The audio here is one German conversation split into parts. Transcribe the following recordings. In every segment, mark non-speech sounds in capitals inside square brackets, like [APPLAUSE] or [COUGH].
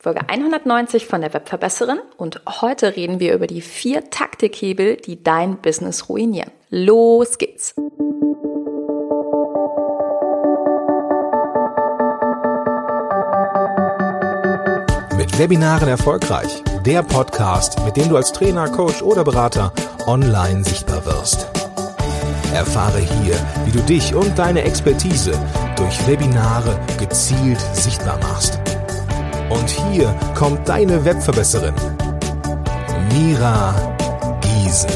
Folge 190 von der Webverbesserin und heute reden wir über die vier Taktikhebel, die dein Business ruinieren. Los geht's! Mit Webinaren erfolgreich. Der Podcast, mit dem du als Trainer, Coach oder Berater online sichtbar wirst. Erfahre hier, wie du dich und deine Expertise durch Webinare gezielt sichtbar machst und hier kommt deine Webverbesserin, Mira Giesen.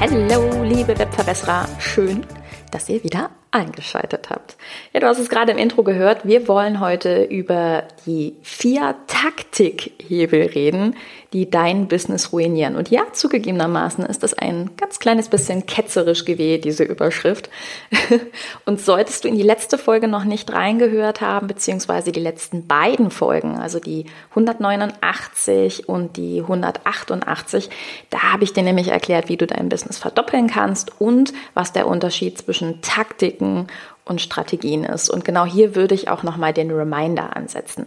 Hallo, liebe Webverbesserer. Schön, dass ihr wieder eingeschaltet habt. Ja, du hast es gerade im Intro gehört. Wir wollen heute über die vier Taktikhebel reden, die dein Business ruinieren. Und ja, zugegebenermaßen ist das ein ganz kleines bisschen ketzerisch gewählt, diese Überschrift. [LAUGHS] Und solltest du in die letzte Folge noch nicht reingehört haben, beziehungsweise die letzten beiden Folgen, also die 189 und die 188, da habe ich dir nämlich erklärt, wie du dein Business verdoppeln kannst und was der Unterschied zwischen Taktiken und Strategien ist. Und genau hier würde ich auch nochmal den Reminder ansetzen.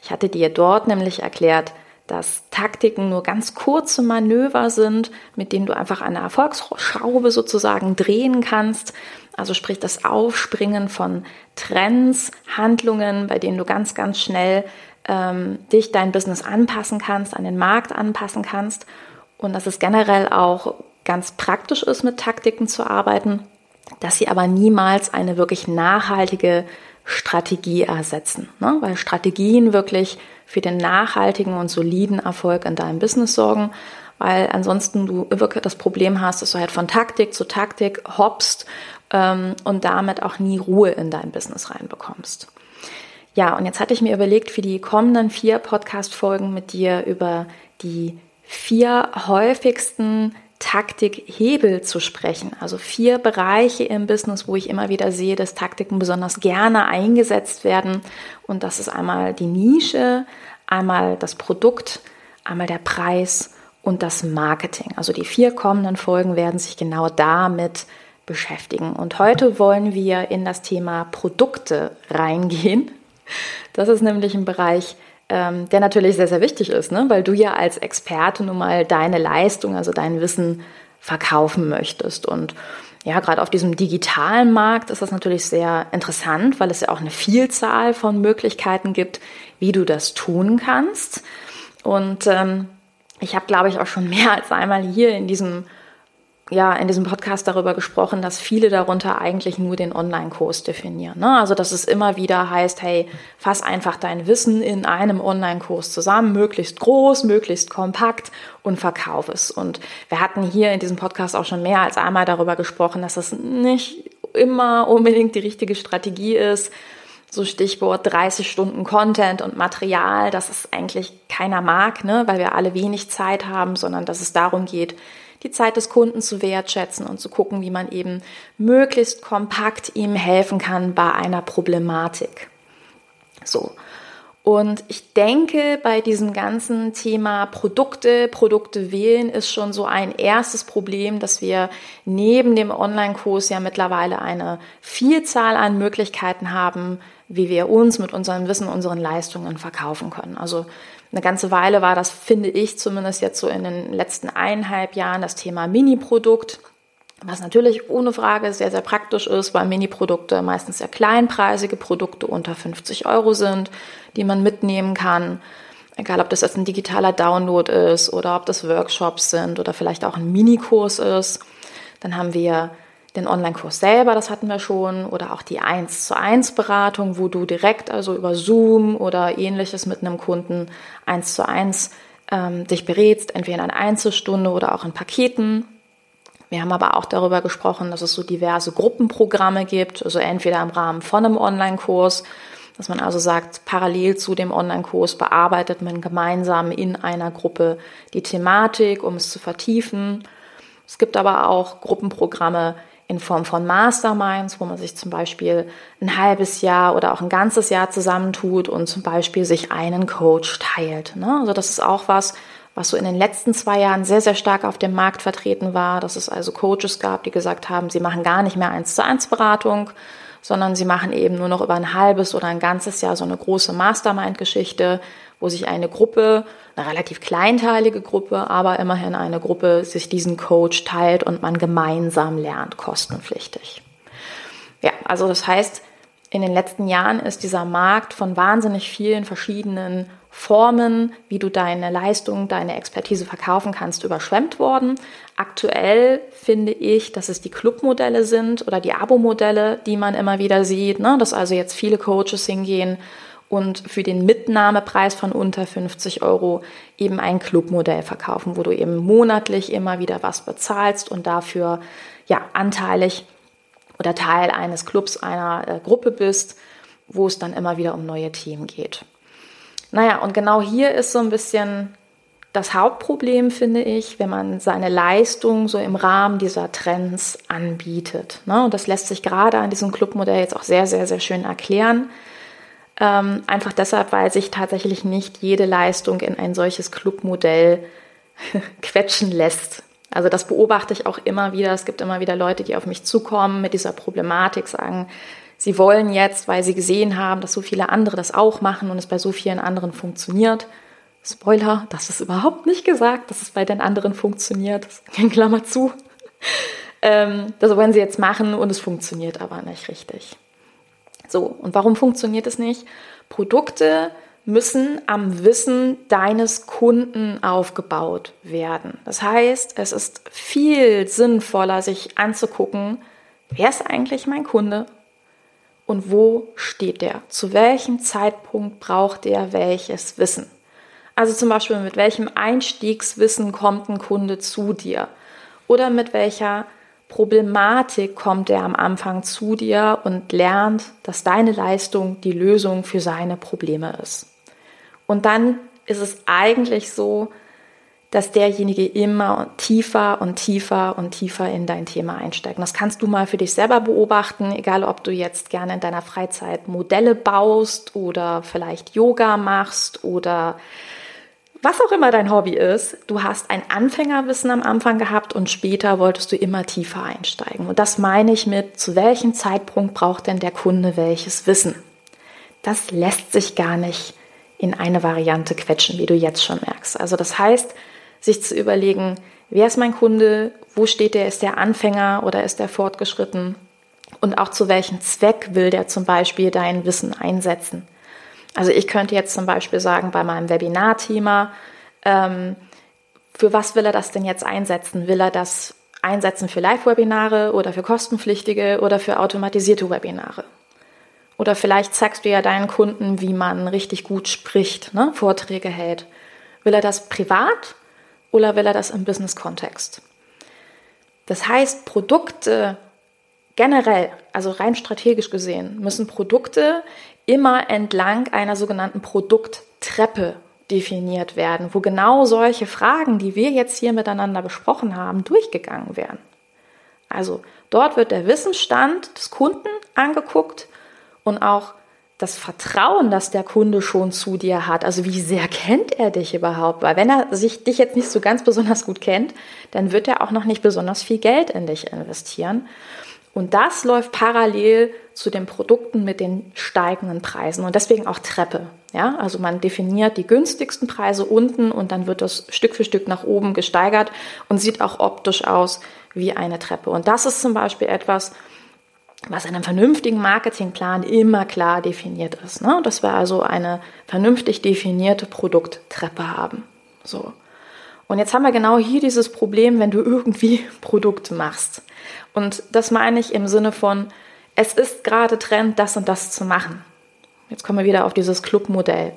Ich hatte dir dort nämlich erklärt, dass Taktiken nur ganz kurze Manöver sind, mit denen du einfach eine Erfolgsschraube sozusagen drehen kannst. Also sprich das Aufspringen von Trends, Handlungen, bei denen du ganz, ganz schnell ähm, dich, dein Business anpassen kannst, an den Markt anpassen kannst. Und dass es generell auch ganz praktisch ist, mit Taktiken zu arbeiten, dass sie aber niemals eine wirklich nachhaltige Strategie ersetzen. Ne? Weil Strategien wirklich für den nachhaltigen und soliden Erfolg in deinem Business sorgen, weil ansonsten du wirklich das Problem hast, dass du halt von Taktik zu Taktik hoppst ähm, und damit auch nie Ruhe in dein Business reinbekommst. Ja, und jetzt hatte ich mir überlegt, für die kommenden vier Podcast-Folgen mit dir über die vier häufigsten Taktikhebel zu sprechen. Also vier Bereiche im Business, wo ich immer wieder sehe, dass Taktiken besonders gerne eingesetzt werden. Und das ist einmal die Nische, einmal das Produkt, einmal der Preis und das Marketing. Also die vier kommenden Folgen werden sich genau damit beschäftigen. Und heute wollen wir in das Thema Produkte reingehen. Das ist nämlich ein Bereich, ähm, der natürlich sehr, sehr wichtig ist, ne? weil du ja als Experte nun mal deine Leistung, also dein Wissen verkaufen möchtest. Und ja, gerade auf diesem digitalen Markt ist das natürlich sehr interessant, weil es ja auch eine Vielzahl von Möglichkeiten gibt, wie du das tun kannst. Und ähm, ich habe, glaube ich, auch schon [LAUGHS] mehr als einmal hier in diesem ja in diesem Podcast darüber gesprochen, dass viele darunter eigentlich nur den Online-Kurs definieren. Ne? Also dass es immer wieder heißt, hey, fass einfach dein Wissen in einem Online-Kurs zusammen, möglichst groß, möglichst kompakt und verkauf es. Und wir hatten hier in diesem Podcast auch schon mehr als einmal darüber gesprochen, dass das nicht immer unbedingt die richtige Strategie ist. So Stichwort 30 Stunden Content und Material, das ist eigentlich keiner mag, ne? weil wir alle wenig Zeit haben, sondern dass es darum geht, die Zeit des Kunden zu wertschätzen und zu gucken, wie man eben möglichst kompakt ihm helfen kann bei einer Problematik. So. Und ich denke, bei diesem ganzen Thema Produkte, Produkte wählen ist schon so ein erstes Problem, dass wir neben dem Online-Kurs ja mittlerweile eine Vielzahl an Möglichkeiten haben, wie wir uns mit unserem Wissen, unseren Leistungen verkaufen können. Also eine ganze Weile war das, finde ich, zumindest jetzt so in den letzten eineinhalb Jahren das Thema Mini-Produkt. Was natürlich ohne Frage sehr, sehr praktisch ist, weil Mini-Produkte meistens sehr kleinpreisige Produkte unter 50 Euro sind, die man mitnehmen kann. Egal, ob das jetzt ein digitaler Download ist oder ob das Workshops sind oder vielleicht auch ein Minikurs ist. Dann haben wir den Online-Kurs selber, das hatten wir schon, oder auch die 1 zu 1 Beratung, wo du direkt also über Zoom oder ähnliches mit einem Kunden 1 zu 1 ähm, dich berätst, entweder in einer Einzelstunde oder auch in Paketen. Wir haben aber auch darüber gesprochen, dass es so diverse Gruppenprogramme gibt, also entweder im Rahmen von einem Online-Kurs, dass man also sagt, parallel zu dem Online-Kurs bearbeitet man gemeinsam in einer Gruppe die Thematik, um es zu vertiefen. Es gibt aber auch Gruppenprogramme, in Form von Masterminds, wo man sich zum Beispiel ein halbes Jahr oder auch ein ganzes Jahr zusammentut und zum Beispiel sich einen Coach teilt. Ne? Also das ist auch was, was so in den letzten zwei Jahren sehr, sehr stark auf dem Markt vertreten war, dass es also Coaches gab, die gesagt haben, sie machen gar nicht mehr eins zu eins Beratung, sondern sie machen eben nur noch über ein halbes oder ein ganzes Jahr so eine große Mastermind-Geschichte, wo sich eine Gruppe, eine relativ kleinteilige Gruppe, aber immerhin eine Gruppe, sich diesen Coach teilt und man gemeinsam lernt, kostenpflichtig. Ja, also das heißt, in den letzten Jahren ist dieser Markt von wahnsinnig vielen verschiedenen Formen, wie du deine Leistung, deine Expertise verkaufen kannst, überschwemmt worden. Aktuell finde ich, dass es die Clubmodelle sind oder die Abo-Modelle, die man immer wieder sieht, ne? dass also jetzt viele Coaches hingehen und für den Mitnahmepreis von unter 50 Euro eben ein Clubmodell verkaufen, wo du eben monatlich immer wieder was bezahlst und dafür ja anteilig oder Teil eines Clubs, einer äh, Gruppe bist, wo es dann immer wieder um neue Themen geht. Naja, und genau hier ist so ein bisschen das Hauptproblem, finde ich, wenn man seine Leistung so im Rahmen dieser Trends anbietet. Ne? Und das lässt sich gerade an diesem Clubmodell jetzt auch sehr, sehr, sehr schön erklären. Ähm, einfach deshalb, weil sich tatsächlich nicht jede Leistung in ein solches Clubmodell [LAUGHS] quetschen lässt. Also das beobachte ich auch immer wieder. Es gibt immer wieder Leute, die auf mich zukommen mit dieser Problematik, sagen, Sie wollen jetzt, weil sie gesehen haben, dass so viele andere das auch machen und es bei so vielen anderen funktioniert. Spoiler, das ist überhaupt nicht gesagt, dass es bei den anderen funktioniert. Das [LAUGHS] Klammer zu. Ähm, das wollen sie jetzt machen und es funktioniert aber nicht richtig. So, und warum funktioniert es nicht? Produkte müssen am Wissen deines Kunden aufgebaut werden. Das heißt, es ist viel sinnvoller, sich anzugucken, wer ist eigentlich mein Kunde und wo steht der? Zu welchem Zeitpunkt braucht der welches Wissen? Also zum Beispiel, mit welchem Einstiegswissen kommt ein Kunde zu dir? Oder mit welcher Problematik kommt er am Anfang zu dir und lernt, dass deine Leistung die Lösung für seine Probleme ist. Und dann ist es eigentlich so, dass derjenige immer tiefer und tiefer und tiefer in dein Thema einsteigt. Das kannst du mal für dich selber beobachten, egal ob du jetzt gerne in deiner Freizeit Modelle baust oder vielleicht Yoga machst oder was auch immer dein Hobby ist, du hast ein Anfängerwissen am Anfang gehabt und später wolltest du immer tiefer einsteigen. Und das meine ich mit, zu welchem Zeitpunkt braucht denn der Kunde welches Wissen? Das lässt sich gar nicht in eine Variante quetschen, wie du jetzt schon merkst. Also das heißt, sich zu überlegen, wer ist mein Kunde, wo steht der, ist der Anfänger oder ist der fortgeschritten und auch zu welchem Zweck will der zum Beispiel dein Wissen einsetzen. Also ich könnte jetzt zum Beispiel sagen, bei meinem Webinar-Thema, ähm, für was will er das denn jetzt einsetzen? Will er das einsetzen für Live-Webinare oder für kostenpflichtige oder für automatisierte Webinare? Oder vielleicht zeigst du ja deinen Kunden, wie man richtig gut spricht, ne? Vorträge hält. Will er das privat oder will er das im Business-Kontext? Das heißt, Produkte generell, also rein strategisch gesehen, müssen Produkte immer entlang einer sogenannten Produkttreppe definiert werden, wo genau solche Fragen, die wir jetzt hier miteinander besprochen haben, durchgegangen werden. Also dort wird der Wissensstand des Kunden angeguckt und auch das Vertrauen, das der Kunde schon zu dir hat. Also wie sehr kennt er dich überhaupt? Weil wenn er sich dich jetzt nicht so ganz besonders gut kennt, dann wird er auch noch nicht besonders viel Geld in dich investieren. Und das läuft parallel zu den Produkten mit den steigenden Preisen und deswegen auch Treppe. Ja, also man definiert die günstigsten Preise unten und dann wird das Stück für Stück nach oben gesteigert und sieht auch optisch aus wie eine Treppe. Und das ist zum Beispiel etwas, was in einem vernünftigen Marketingplan immer klar definiert ist. Ne? Dass wir also eine vernünftig definierte Produkttreppe haben. So. Und jetzt haben wir genau hier dieses Problem, wenn du irgendwie [LAUGHS] Produkte machst. Und das meine ich im Sinne von, es ist gerade Trend, das und das zu machen. Jetzt kommen wir wieder auf dieses Clubmodell.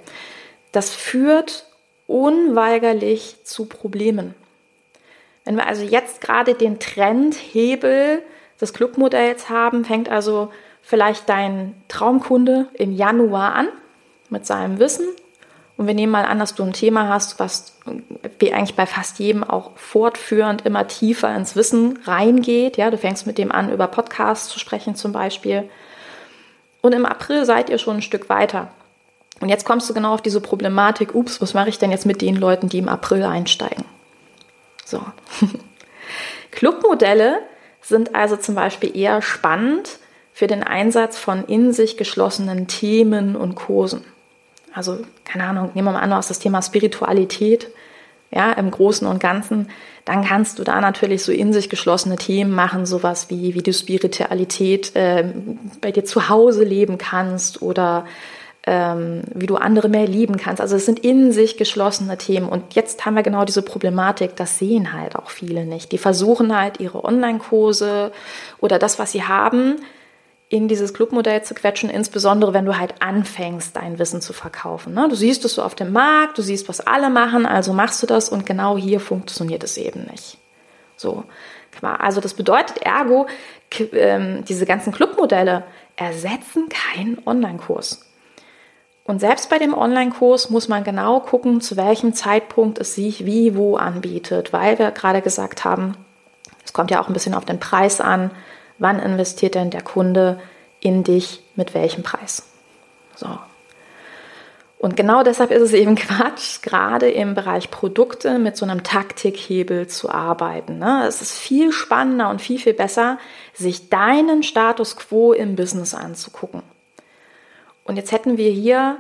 Das führt unweigerlich zu Problemen. Wenn wir also jetzt gerade den Trendhebel des Clubmodells haben, fängt also vielleicht dein Traumkunde im Januar an mit seinem Wissen. Und wir nehmen mal an, dass du ein Thema hast, was wie eigentlich bei fast jedem auch fortführend immer tiefer ins Wissen reingeht. Ja, du fängst mit dem an, über Podcasts zu sprechen zum Beispiel. Und im April seid ihr schon ein Stück weiter. Und jetzt kommst du genau auf diese Problematik, ups, was mache ich denn jetzt mit den Leuten, die im April einsteigen? So. [LAUGHS] Clubmodelle sind also zum Beispiel eher spannend für den Einsatz von in sich geschlossenen Themen und Kursen. Also, keine Ahnung, nehmen wir mal an, hast das Thema Spiritualität, ja, im Großen und Ganzen, dann kannst du da natürlich so in sich geschlossene Themen machen, sowas wie, wie du Spiritualität äh, bei dir zu Hause leben kannst oder ähm, wie du andere mehr lieben kannst. Also es sind in sich geschlossene Themen. Und jetzt haben wir genau diese Problematik, das sehen halt auch viele nicht. Die versuchen halt ihre Online-Kurse oder das, was sie haben, in dieses Clubmodell zu quetschen, insbesondere wenn du halt anfängst, dein Wissen zu verkaufen. Ne? Du siehst es so auf dem Markt, du siehst, was alle machen, also machst du das und genau hier funktioniert es eben nicht. So, also das bedeutet ergo, ähm, diese ganzen Clubmodelle ersetzen keinen Online-Kurs. Und selbst bei dem Online-Kurs muss man genau gucken, zu welchem Zeitpunkt es sich wie wo anbietet, weil wir gerade gesagt haben, es kommt ja auch ein bisschen auf den Preis an, wann investiert denn der Kunde in dich, mit welchem Preis. So. Und genau deshalb ist es eben [LAUGHS] Quatsch, gerade im Bereich Produkte mit so einem Taktikhebel zu arbeiten. Ne? Es ist viel spannender und viel, viel besser, sich deinen Status quo im Business anzugucken. Und jetzt hätten wir hier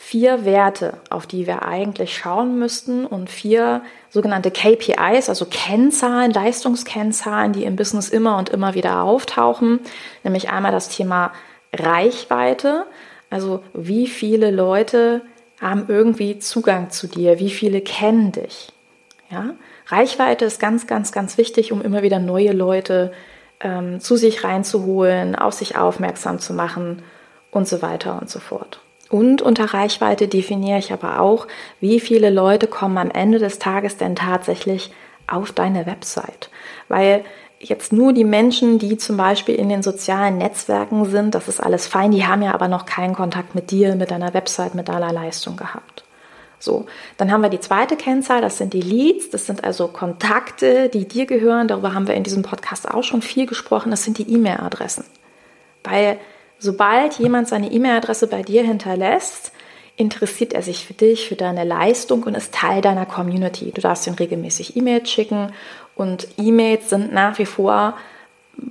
vier Werte, auf die wir eigentlich schauen müssten und vier sogenannte KPIs, also Kennzahlen, Leistungskennzahlen, die im Business immer und immer wieder auftauchen. Nämlich einmal das Thema Reichweite, also wie viele Leute haben irgendwie Zugang zu dir, wie viele kennen dich. Ja? Reichweite ist ganz, ganz, ganz wichtig, um immer wieder neue Leute ähm, zu sich reinzuholen, auf sich aufmerksam zu machen und so weiter und so fort. Und unter Reichweite definiere ich aber auch, wie viele Leute kommen am Ende des Tages denn tatsächlich auf deine Website. Weil jetzt nur die Menschen, die zum Beispiel in den sozialen Netzwerken sind, das ist alles fein, die haben ja aber noch keinen Kontakt mit dir, mit deiner Website, mit deiner Leistung gehabt. So, dann haben wir die zweite Kennzahl, das sind die Leads, das sind also Kontakte, die dir gehören, darüber haben wir in diesem Podcast auch schon viel gesprochen, das sind die E-Mail-Adressen. Weil Sobald jemand seine E-Mail-Adresse bei dir hinterlässt, interessiert er sich für dich, für deine Leistung und ist Teil deiner Community. Du darfst ihm regelmäßig E-Mails schicken und E-Mails sind nach wie vor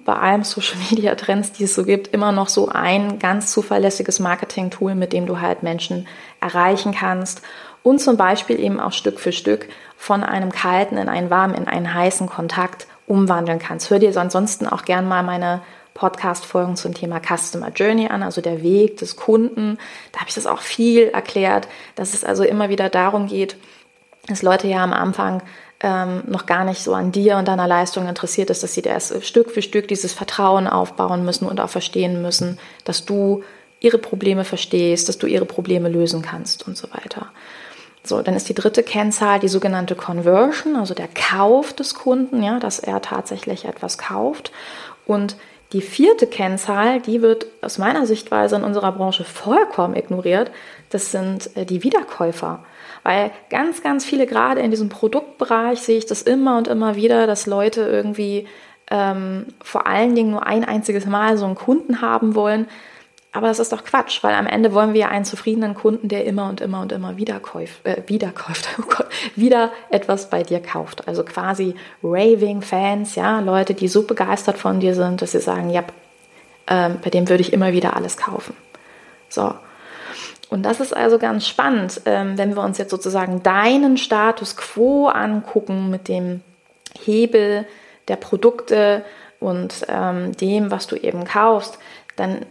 bei allen Social Media Trends, die es so gibt, immer noch so ein ganz zuverlässiges Marketing-Tool, mit dem du halt Menschen erreichen kannst und zum Beispiel eben auch Stück für Stück von einem kalten in einen warmen, in einen heißen Kontakt umwandeln kannst. Hör dir ansonsten auch gern mal meine Podcast-Folgen zum Thema Customer Journey an, also der Weg des Kunden. Da habe ich das auch viel erklärt, dass es also immer wieder darum geht, dass Leute ja am Anfang ähm, noch gar nicht so an dir und deiner Leistung interessiert ist, dass sie erst Stück für Stück dieses Vertrauen aufbauen müssen und auch verstehen müssen, dass du ihre Probleme verstehst, dass du ihre Probleme lösen kannst und so weiter. So, dann ist die dritte Kennzahl die sogenannte Conversion, also der Kauf des Kunden, ja, dass er tatsächlich etwas kauft. Und die vierte Kennzahl, die wird aus meiner Sichtweise in unserer Branche vollkommen ignoriert. Das sind äh, die Wiederkäufer. Weil ganz, ganz viele, gerade in diesem Produktbereich, sehe ich das immer und immer wieder, dass Leute irgendwie ähm, vor allen Dingen nur ein einziges Mal so einen Kunden haben wollen, aber das ist doch Quatsch, weil am Ende wollen wir ja einen zufriedenen Kunden, der immer und immer und immer wieder kauft, äh, wieder kauft, [LAUGHS] oh Gott, wieder etwas bei dir kauft. Also quasi raving Fans, ja, Leute, die so begeistert von dir sind, dass sie sagen, ja, äh, bei dem würde ich immer wieder alles kaufen. So. Und das ist also ganz spannend, ähm, wenn wir uns jetzt sozusagen deinen Status quo angucken mit dem Hebel der Produkte und ähm, dem, was du eben kaufst, dann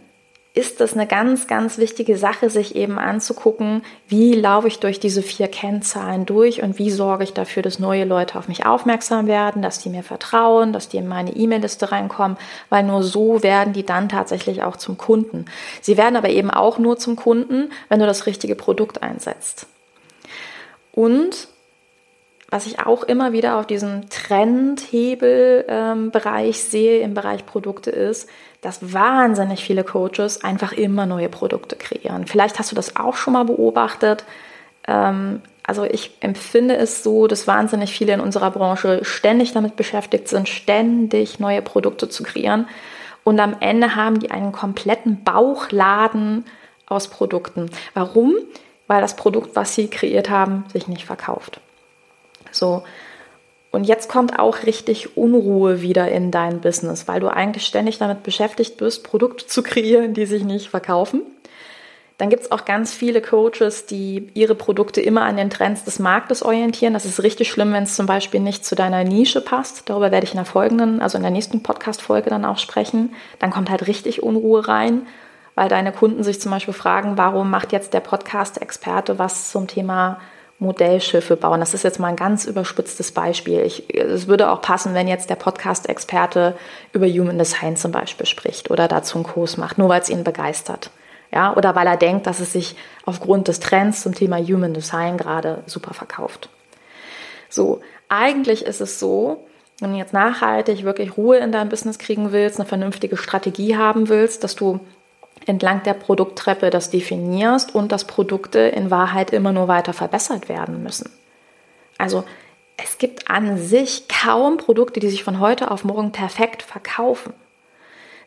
ist das eine ganz, ganz wichtige Sache, sich eben anzugucken, wie laufe ich durch diese vier Kennzahlen durch und wie sorge ich dafür, dass neue Leute auf mich aufmerksam werden, dass die mir vertrauen, dass die in meine E-Mail-Liste reinkommen, weil nur so werden die dann tatsächlich auch zum Kunden. Sie werden aber eben auch nur zum Kunden, wenn du das richtige Produkt einsetzt. Und was ich auch immer wieder auf diesem Trendhebelbereich ähm, sehe im Bereich Produkte ist, dass wahnsinnig viele Coaches einfach immer neue Produkte kreieren. Vielleicht hast du das auch schon mal beobachtet. Ähm, also ich empfinde es so, dass wahnsinnig viele in unserer Branche ständig damit beschäftigt sind, ständig neue Produkte zu kreieren. Und am Ende haben die einen kompletten Bauchladen aus Produkten. Warum? Weil das Produkt, was sie kreiert haben, sich nicht verkauft. So. Und jetzt kommt auch richtig Unruhe wieder in dein Business, weil du eigentlich ständig damit beschäftigt bist, Produkte zu kreieren, die sich nicht verkaufen. Dann gibt es auch ganz viele Coaches, die ihre Produkte immer an den Trends des Marktes orientieren. Das ist richtig schlimm, wenn es zum Beispiel nicht zu deiner Nische passt. Darüber werde ich in der folgenden, also in der nächsten Podcast-Folge dann auch sprechen. Dann kommt halt richtig Unruhe rein, weil deine Kunden sich zum Beispiel fragen, warum macht jetzt der Podcast-Experte was zum Thema Modellschiffe bauen. Das ist jetzt mal ein ganz überspitztes Beispiel. Es würde auch passen, wenn jetzt der Podcast-Experte über Human Design zum Beispiel spricht oder dazu einen Kurs macht, nur weil es ihn begeistert. Ja, oder weil er denkt, dass es sich aufgrund des Trends zum Thema Human Design gerade super verkauft. So, eigentlich ist es so, wenn du jetzt nachhaltig wirklich Ruhe in deinem Business kriegen willst, eine vernünftige Strategie haben willst, dass du entlang der Produkttreppe das definierst und dass Produkte in Wahrheit immer nur weiter verbessert werden müssen. Also es gibt an sich kaum Produkte, die sich von heute auf morgen perfekt verkaufen.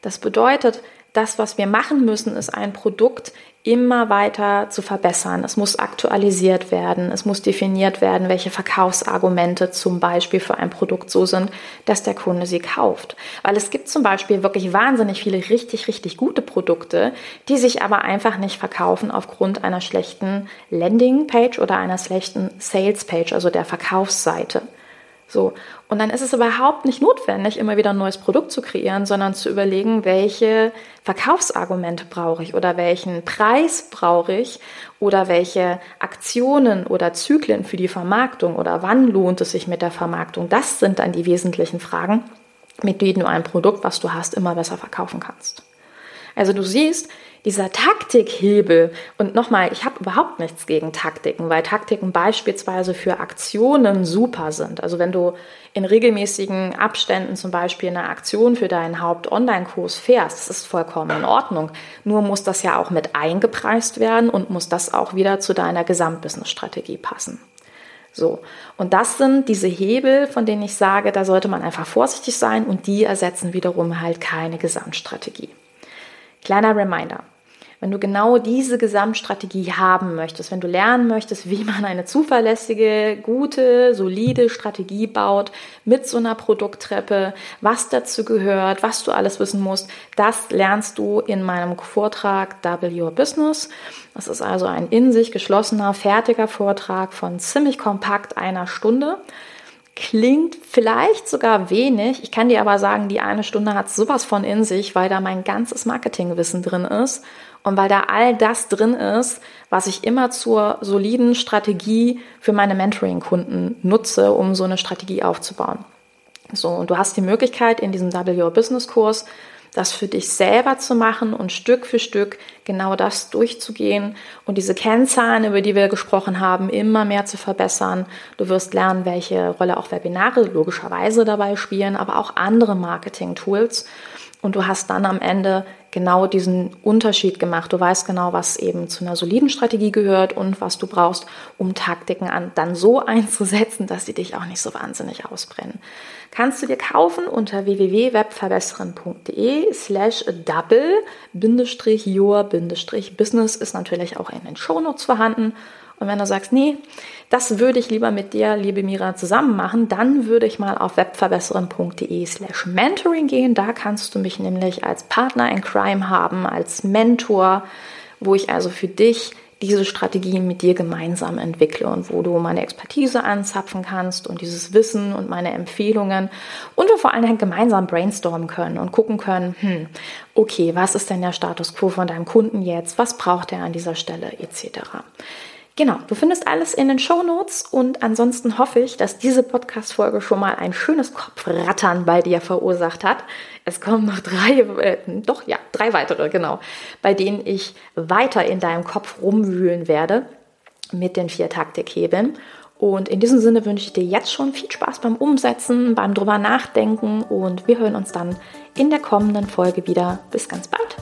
Das bedeutet, das, was wir machen müssen, ist ein Produkt immer weiter zu verbessern. Es muss aktualisiert werden, es muss definiert werden, welche Verkaufsargumente zum Beispiel für ein Produkt so sind, dass der Kunde sie kauft. Weil es gibt zum Beispiel wirklich wahnsinnig viele richtig, richtig gute Produkte, die sich aber einfach nicht verkaufen aufgrund einer schlechten Landingpage oder einer schlechten Salespage, also der Verkaufsseite. So. Und dann ist es überhaupt nicht notwendig, immer wieder ein neues Produkt zu kreieren, sondern zu überlegen, welche Verkaufsargumente brauche ich oder welchen Preis brauche ich oder welche Aktionen oder Zyklen für die Vermarktung oder wann lohnt es sich mit der Vermarktung. Das sind dann die wesentlichen Fragen, mit denen du ein Produkt, was du hast, immer besser verkaufen kannst. Also du siehst, dieser Taktikhebel, und nochmal, ich habe überhaupt nichts gegen Taktiken, weil Taktiken beispielsweise für Aktionen super sind. Also wenn du in regelmäßigen Abständen zum Beispiel eine Aktion für deinen Haupt-Online-Kurs fährst, das ist vollkommen in Ordnung. Nur muss das ja auch mit eingepreist werden und muss das auch wieder zu deiner Gesamtbusiness-Strategie passen. So. Und das sind diese Hebel, von denen ich sage, da sollte man einfach vorsichtig sein und die ersetzen wiederum halt keine Gesamtstrategie. Kleiner Reminder. Wenn du genau diese Gesamtstrategie haben möchtest, wenn du lernen möchtest, wie man eine zuverlässige, gute, solide Strategie baut mit so einer Produkttreppe, was dazu gehört, was du alles wissen musst, das lernst du in meinem Vortrag Double Your Business. Das ist also ein in sich geschlossener, fertiger Vortrag von ziemlich kompakt einer Stunde. Klingt vielleicht sogar wenig. Ich kann dir aber sagen, die eine Stunde hat sowas von in sich, weil da mein ganzes Marketingwissen drin ist und weil da all das drin ist, was ich immer zur soliden Strategie für meine Mentoring-Kunden nutze, um so eine Strategie aufzubauen. So, und du hast die Möglichkeit in diesem W Business Kurs das für dich selber zu machen und Stück für Stück genau das durchzugehen und diese Kennzahlen, über die wir gesprochen haben, immer mehr zu verbessern. Du wirst lernen, welche Rolle auch Webinare logischerweise dabei spielen, aber auch andere Marketing-Tools. Und du hast dann am Ende genau diesen Unterschied gemacht. Du weißt genau, was eben zu einer soliden Strategie gehört und was du brauchst, um Taktiken an, dann so [LAUGHS] einzusetzen, dass sie dich auch nicht so wahnsinnig ausbrennen kannst du dir kaufen unter www.webverbessern.de slash double-your-business ist natürlich auch in den Shownotes vorhanden. Und wenn du sagst, nee, das würde ich lieber mit dir, liebe Mira, zusammen machen, dann würde ich mal auf webverbessern.de slash mentoring gehen. Da kannst du mich nämlich als Partner in Crime haben, als Mentor, wo ich also für dich diese Strategien mit dir gemeinsam entwickle und wo du meine Expertise anzapfen kannst und dieses Wissen und meine Empfehlungen und wir vor allen Dingen gemeinsam brainstormen können und gucken können, hm, okay, was ist denn der Status quo von deinem Kunden jetzt? Was braucht er an dieser Stelle etc. Genau, du findest alles in den Show Notes und ansonsten hoffe ich, dass diese Podcast-Folge schon mal ein schönes Kopfrattern bei dir verursacht hat. Es kommen noch drei, äh, doch ja, drei weitere, genau, bei denen ich weiter in deinem Kopf rumwühlen werde mit den vier Taktikhebeln. Und in diesem Sinne wünsche ich dir jetzt schon viel Spaß beim Umsetzen, beim drüber nachdenken und wir hören uns dann in der kommenden Folge wieder. Bis ganz bald.